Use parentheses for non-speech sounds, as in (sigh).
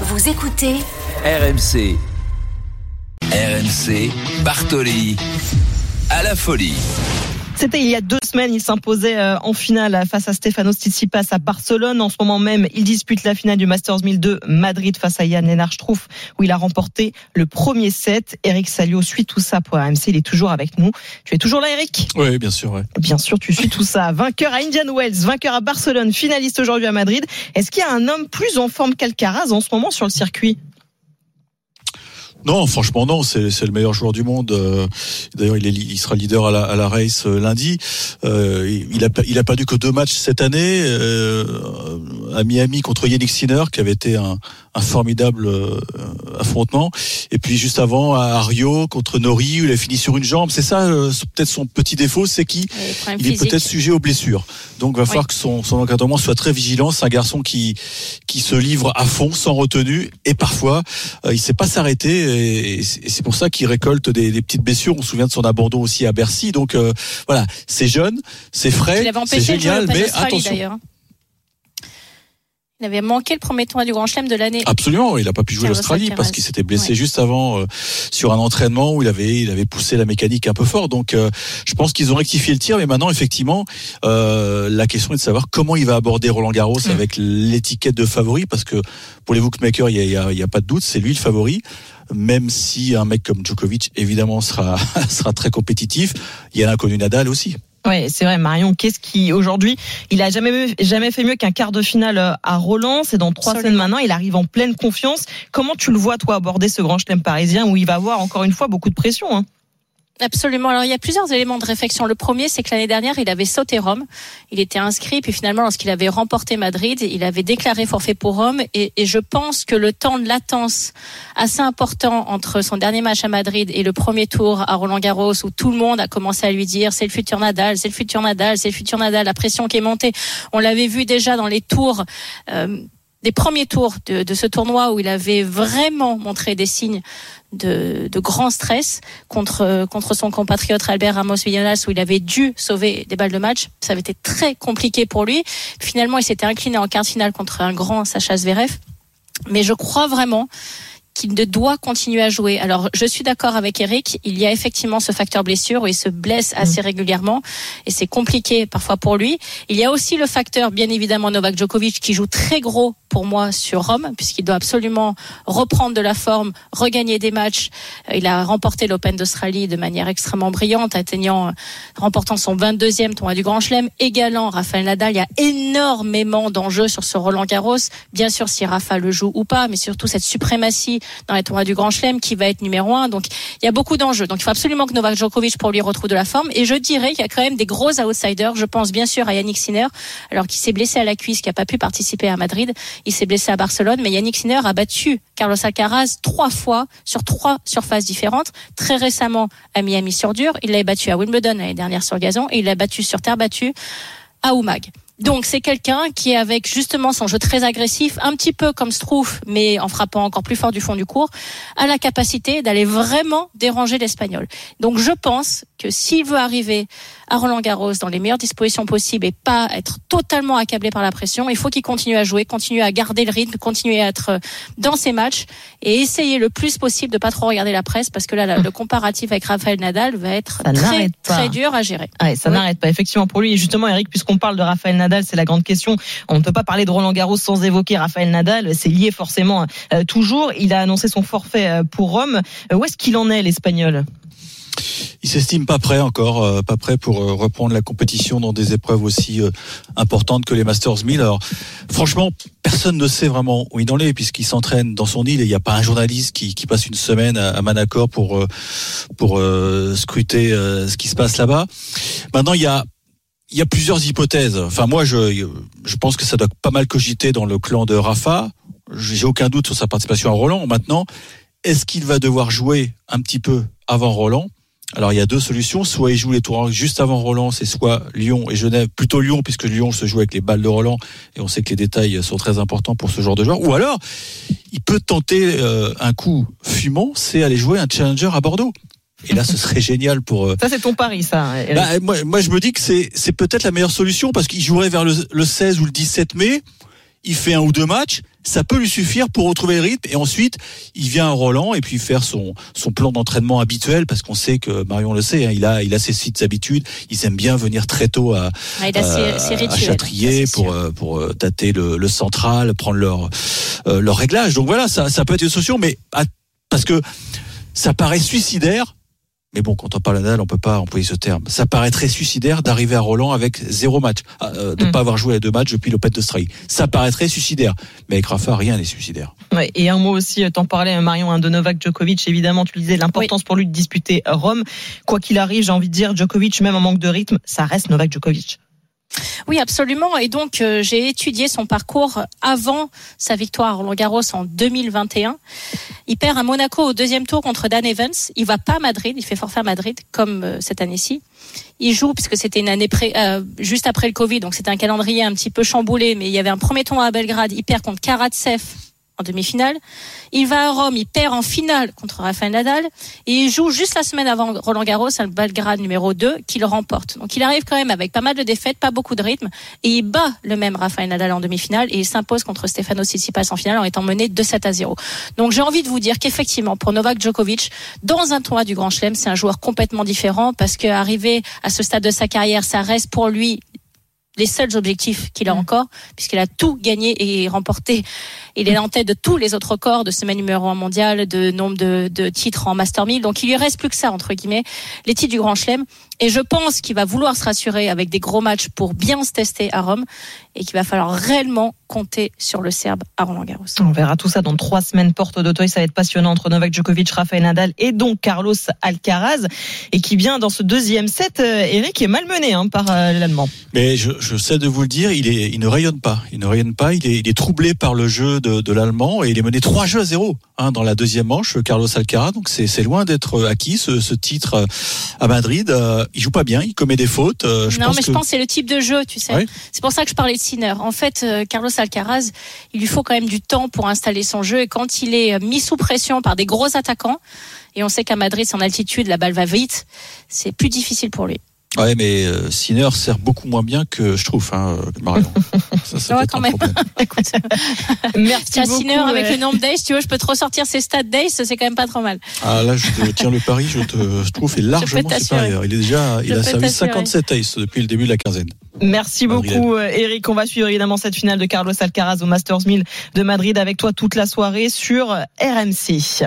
Vous écoutez RMC. RMC, Bartoli. À la folie. C'était il y a deux semaines, il s'imposait euh, en finale face à Stefanos Tsitsipas à Barcelone. En ce moment même, il dispute la finale du Masters 1002 Madrid face à Yann Lennart Struff, où il a remporté le premier set. Eric Salio suit tout ça pour AMC. Il est toujours avec nous. Tu es toujours là, Eric? Oui, bien sûr. Ouais. Bien sûr, tu suis tout ça. Vainqueur à Indian Wells, vainqueur à Barcelone, finaliste aujourd'hui à Madrid. Est-ce qu'il y a un homme plus en forme qu'Alcaraz en ce moment sur le circuit? Non, franchement non, c'est le meilleur joueur du monde. Euh, d'ailleurs, il, il, sera leader à la, à la race euh, lundi. Euh, il a il a perdu que deux matchs cette année euh, à Miami contre Yannick Sinner, qui avait été un, un formidable euh, affrontement. Et puis juste avant à Rio contre Nori, où il a fini sur une jambe. C'est ça peut-être son petit défaut, c'est qu'il il est peut-être sujet aux blessures. Donc, il va falloir que son, son encadrement soit très vigilant. C'est un garçon qui qui se livre à fond, sans retenue, et parfois il sait pas s'arrêter et, c'est pour ça qu'il récolte des, des, petites blessures. On se souvient de son abandon aussi à Bercy. Donc euh, voilà, c'est jeune, c'est frais, c'est génial, mais attention. Il avait manqué le premier tournoi du Grand Chelem de l'année. Absolument, il n'a pas pu jouer l'Australie parce qu'il s'était blessé ouais. juste avant euh, sur un entraînement où il avait il avait poussé la mécanique un peu fort. Donc euh, je pense qu'ils ont rectifié le tir, mais maintenant effectivement euh, la question est de savoir comment il va aborder Roland Garros mmh. avec l'étiquette de favori parce que pour les bookmakers il y a, y a, pas de doute, c'est lui le favori même si un mec comme Djokovic évidemment sera (laughs) sera très compétitif, il y a l'inconnu Nadal aussi. Oui, c'est vrai, Marion. Qu'est-ce qui aujourd'hui, il a jamais jamais fait mieux qu'un quart de finale euh, à Roland. C'est dans trois semaines maintenant. Il arrive en pleine confiance. Comment tu le vois toi aborder ce grand chelem parisien où il va avoir encore une fois beaucoup de pression hein? Absolument. Alors il y a plusieurs éléments de réflexion. Le premier, c'est que l'année dernière, il avait sauté Rome. Il était inscrit, puis finalement, lorsqu'il avait remporté Madrid, il avait déclaré forfait pour Rome. Et, et, je pense que le temps de latence assez important entre son dernier match à Madrid et le premier tour à Roland Garros, où tout le monde a commencé à lui dire c'est le futur Nadal, c'est le futur Nadal, c'est le futur Nadal, la pression qui est montée. On l'avait vu déjà dans les tours. Euh, des premiers tours de, de, ce tournoi où il avait vraiment montré des signes de, de grand stress contre contre son compatriote Albert Ramos Villanas où il avait dû sauver des balles de match. Ça avait été très compliqué pour lui. Finalement, il s'était incliné en quart de finale contre un grand Sacha Zverev. Mais je crois vraiment qu'il doit continuer à jouer. Alors, je suis d'accord avec Eric. Il y a effectivement ce facteur blessure où il se blesse assez régulièrement et c'est compliqué parfois pour lui. Il y a aussi le facteur, bien évidemment, Novak Djokovic qui joue très gros pour moi sur Rome puisqu'il doit absolument reprendre de la forme, regagner des matchs. Il a remporté l'Open d'Australie de manière extrêmement brillante, atteignant, remportant son 22e tournoi du Grand Chelem, égalant Rafael Nadal. Il y a énormément d'enjeux sur ce Roland Garros. Bien sûr, si Rafa le joue ou pas, mais surtout cette suprématie dans les tournois du Grand Chelem qui va être numéro un. Donc il y a beaucoup d'enjeux. Donc il faut absolument que Novak Djokovic pour lui retrouve de la forme. Et je dirais qu'il y a quand même des gros outsiders. Je pense bien sûr à Yannick Sinner, alors qu'il s'est blessé à la cuisse, qui a pas pu participer à Madrid. Il s'est blessé à Barcelone, mais Yannick Sinner a battu Carlos Alcaraz trois fois sur trois surfaces différentes. Très récemment à Miami sur dur, il l'a battu à Wimbledon l'année dernière sur gazon et il l'a battu sur terre battue à Oumag. Donc c'est quelqu'un qui est avec justement son jeu très agressif, un petit peu comme Strouf, mais en frappant encore plus fort du fond du cours, a la capacité d'aller vraiment déranger l'Espagnol. Donc je pense que s'il veut arriver à Roland Garros dans les meilleures dispositions possibles et pas être totalement accablé par la pression, il faut qu'il continue à jouer, continue à garder le rythme, continuer à être dans ses matchs et essayer le plus possible de pas trop regarder la presse parce que là le comparatif avec Rafael Nadal va être ça très très dur à gérer. Ouais, ça oui. n'arrête pas effectivement pour lui et justement Eric puisqu'on parle de Rafael Nadal, c'est la grande question. On ne peut pas parler de Roland Garros sans évoquer Rafael Nadal, c'est lié forcément euh, toujours. Il a annoncé son forfait euh, pour Rome. Euh, où est-ce qu'il en est l'espagnol? Il s'estime pas prêt encore, pas prêt pour reprendre la compétition dans des épreuves aussi importantes que les Masters 1000. Alors, franchement, personne ne sait vraiment où il en est puisqu'il s'entraîne dans son île et il n'y a pas un journaliste qui, qui, passe une semaine à, à Manacor pour pour scruter ce qui se passe là-bas. Maintenant, il y a il y a plusieurs hypothèses. Enfin, moi, je je pense que ça doit pas mal cogiter dans le clan de Rafa. J'ai aucun doute sur sa participation à Roland. Maintenant, est-ce qu'il va devoir jouer un petit peu avant Roland? Alors il y a deux solutions, soit il joue les tours juste avant Roland, c'est soit Lyon et Genève, plutôt Lyon puisque Lyon se joue avec les balles de Roland et on sait que les détails sont très importants pour ce genre de joueur. Ou alors il peut tenter euh, un coup fumant, c'est aller jouer un challenger à Bordeaux. Et là, ce serait génial pour. Ça, c'est ton pari, ça. Bah, moi, moi, je me dis que c'est, c'est peut-être la meilleure solution parce qu'il jouerait vers le, le 16 ou le 17 mai il fait un ou deux matchs, ça peut lui suffire pour retrouver le rythme et ensuite il vient à Roland et puis faire son son plan d'entraînement habituel parce qu'on sait que Marion le sait, hein, il a il a ses sites habitudes, ils aiment bien venir très tôt à, Ah, il a ses- ses à rituels, Châtrier c'est pour euh, pour euh, tâter le, le central, prendre leur euh, leur réglage. Donc voilà, ça ça peut être une solution, mais à- parce que ça paraît suicidaire. Mais bon, quand on parle à Nadal, on peut pas employer ce terme. Ça paraît très suicidaire d'arriver à Roland avec zéro match, euh, de ne Mm. pas avoir joué les deux matchs depuis l'Open d'Australie. Ça paraît très suicidaire. Mais avec Rafa, rien n'est suicidaire. Ouais, et un mot aussi, euh, t'en parlais Marion, hein, de Novak Djokovic, évidemment, tu le disais, l'importance pour lui de disputer euh, Rome. Quoi qu'il arrive, j'ai envie de dire, Djokovic, même en manque de rythme, ça reste Novak Djokovic. Oui, absolument. Et donc, euh, j'ai étudié son parcours avant sa victoire à Roland Garros en 2021. Il perd à Monaco au deuxième tour contre Dan Evans. Il va pas à Madrid. Il fait forfait à Madrid, comme euh, cette année-ci. Il joue puisque c'était une année pré- euh, juste après le Covid, donc c'était un calendrier un petit peu chamboulé. Mais il y avait un premier tour à Belgrade. Il perd contre Karatsev en demi-finale. Il va à Rome, il perd en finale contre Rafael Nadal et il joue juste la semaine avant Roland Garros, à le Belgrade numéro 2, qu'il remporte. Donc il arrive quand même avec pas mal de défaites, pas beaucoup de rythme et il bat le même Rafael Nadal en demi-finale et il s'impose contre Stefano Tsitsipas en finale en étant mené 2-7 à 0. Donc j'ai envie de vous dire qu'effectivement pour Novak Djokovic, dans un tournoi du Grand Chelem, c'est un joueur complètement différent parce qu'arriver à ce stade de sa carrière, ça reste pour lui les seuls objectifs qu'il a Mm. encore, puisqu'il a tout gagné et remporté. Il est en tête de tous les autres records de semaine numéro 1 mondial, de nombre de, de titres en Master 1000. Donc il lui reste plus que ça, entre guillemets, les titres du Grand Chelem. Et je pense qu'il va vouloir se rassurer avec des gros matchs pour bien se tester à Rome et qu'il va falloir réellement compter sur le Serbe à Roland Garros. On verra tout ça dans trois semaines, porte d'Auteuil. Ça va être passionnant entre Novak Djokovic, Rafael Nadal et donc Carlos Alcaraz. Et qui vient dans ce deuxième set, euh, Eric est malmené hein, par euh, l'Allemand. Mais je, je sais de vous le dire, il, est, il ne rayonne pas. Il ne rayonne pas. Il est, il est troublé par le jeu de, de l'Allemand et il est mené 3 jeux à 0 hein, dans la deuxième manche, Carlos Alcaraz. Donc c'est c'est loin d'être acquis ce, ce titre euh, à Madrid. Euh, il joue pas bien, il commet des fautes. Euh, je non, pense mais que... je pense que c'est le type de jeu, tu sais. Oui. C'est pour ça que je parlais de Sinner. En fait, euh, Carlos Alcaraz, il lui faut quand même du temps pour installer son jeu. Et quand il est euh, mis sous pression par des gros attaquants, et on sait qu'à Madrid, en altitude, la balle va vite, c'est plus difficile pour lui. Ouais, mais euh, Sinner sert beaucoup moins bien que je trouve, hein, euh, Marion. (laughs) Ça, c'est Ouais, quand même. (laughs) Écoute, Merci beaucoup. Sinner avec le nombre d'ace, tu vois, je peux te ressortir ses stats d'ace, c'est quand même pas trop mal. Ah là, je te tiens le pari, je te je trouve est largement supérieur. Il est déjà, il a servi t'assurer. 57 aces depuis le début de la quinzaine. Merci beaucoup, euh, Eric. On va suivre évidemment cette finale de Carlos Alcaraz au Masters 1000 de Madrid avec toi toute la soirée sur RMC.